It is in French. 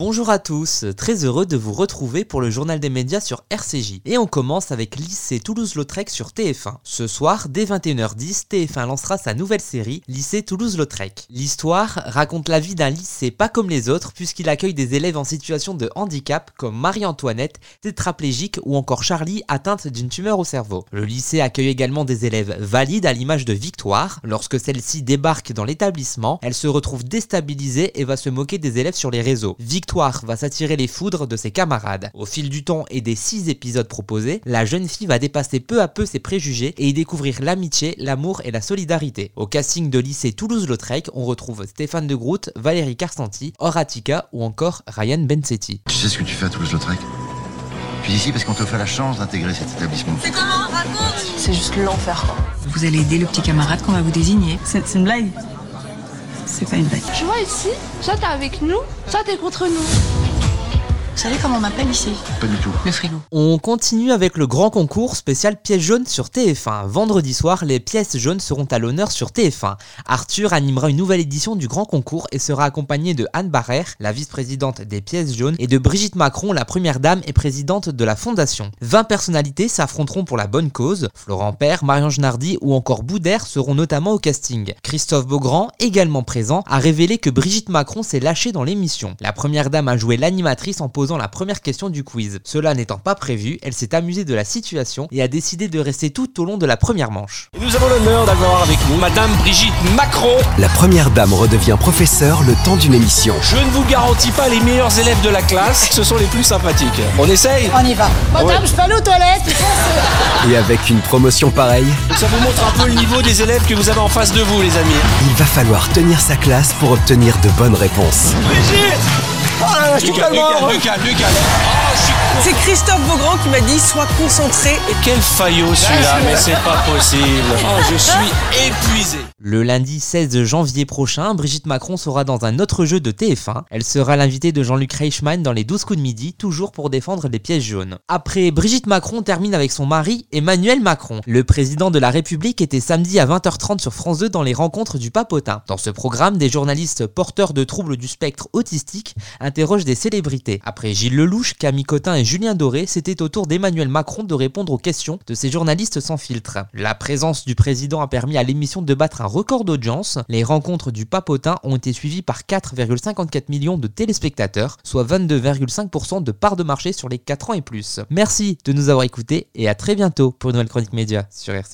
Bonjour à tous, très heureux de vous retrouver pour le journal des médias sur RCJ. Et on commence avec Lycée Toulouse-Lautrec sur TF1. Ce soir, dès 21h10, TF1 lancera sa nouvelle série, Lycée Toulouse-Lautrec. L'histoire raconte la vie d'un lycée pas comme les autres, puisqu'il accueille des élèves en situation de handicap comme Marie-Antoinette, tétraplégique ou encore Charlie, atteinte d'une tumeur au cerveau. Le lycée accueille également des élèves valides à l'image de Victoire. Lorsque celle-ci débarque dans l'établissement, elle se retrouve déstabilisée et va se moquer des élèves sur les réseaux va s'attirer les foudres de ses camarades. Au fil du temps et des six épisodes proposés, la jeune fille va dépasser peu à peu ses préjugés et y découvrir l'amitié, l'amour et la solidarité. Au casting de lycée Toulouse-Lautrec, on retrouve Stéphane de Groot, Valérie Carsanti, Horatica ou encore Ryan Bensetti. Tu sais ce que tu fais à Toulouse-Lautrec? Tu es ici parce qu'on te fait la chance d'intégrer cet établissement. C'est comment? Raconte C'est juste l'enfer quoi. Vous allez aider le petit camarade qu'on va vous désigner. C'est une blague c'est pas une. Je vois ici, soit t'es avec nous, soit t'es contre nous. Vous savez comment on m'appelle ici Pas du tout. Le frigo. On continue avec le grand concours spécial pièces jaunes sur TF1. Vendredi soir, les pièces jaunes seront à l'honneur sur TF1. Arthur animera une nouvelle édition du grand concours et sera accompagné de Anne Barrère, la vice-présidente des pièces jaunes, et de Brigitte Macron, la première dame et présidente de la fondation. 20 personnalités s'affronteront pour la bonne cause. Florent Père, Marion Genardi ou encore Boudère seront notamment au casting. Christophe Beaugrand, également présent, a révélé que Brigitte Macron s'est lâchée dans l'émission. La première dame a joué l'animatrice en posant la première question du quiz. Cela n'étant pas prévu, elle s'est amusée de la situation et a décidé de rester tout au long de la première manche. nous avons l'honneur d'avoir avec nous Madame Brigitte Macron. La première dame redevient professeure le temps d'une émission. Je ne vous garantis pas les meilleurs élèves de la classe, ce sont les plus sympathiques. On essaye On y va. Madame, je peux aller aux toilettes Et avec une promotion pareille, ça vous montre un peu le niveau des élèves que vous avez en face de vous, les amis. Il va falloir tenir sa classe pour obtenir de bonnes réponses. Brigitte Oh là là, je suis tellement C'est Christophe Beaugrand qui m'a dit sois concentré. Et quel faillot celui-là, mais c'est pas possible. Oh, je suis épuisé. Le lundi 16 janvier prochain, Brigitte Macron sera dans un autre jeu de TF1. Elle sera l'invitée de Jean-Luc Reichmann dans les 12 coups de midi, toujours pour défendre les pièces jaunes. Après, Brigitte Macron termine avec son mari, Emmanuel Macron. Le président de la République était samedi à 20h30 sur France 2 dans les rencontres du Papotin. Dans ce programme, des journalistes porteurs de troubles du spectre autistique interrogent des célébrités. Après Gilles Lelouch, Camille Cotin et Julien Doré, c'était au tour d'Emmanuel Macron de répondre aux questions de ces journalistes sans filtre. La présence du président a permis à l'émission de battre un record d'audience. Les rencontres du papotin ont été suivies par 4,54 millions de téléspectateurs, soit 22,5% de part de marché sur les 4 ans et plus. Merci de nous avoir écoutés et à très bientôt pour une nouvelle chronique média sur RC.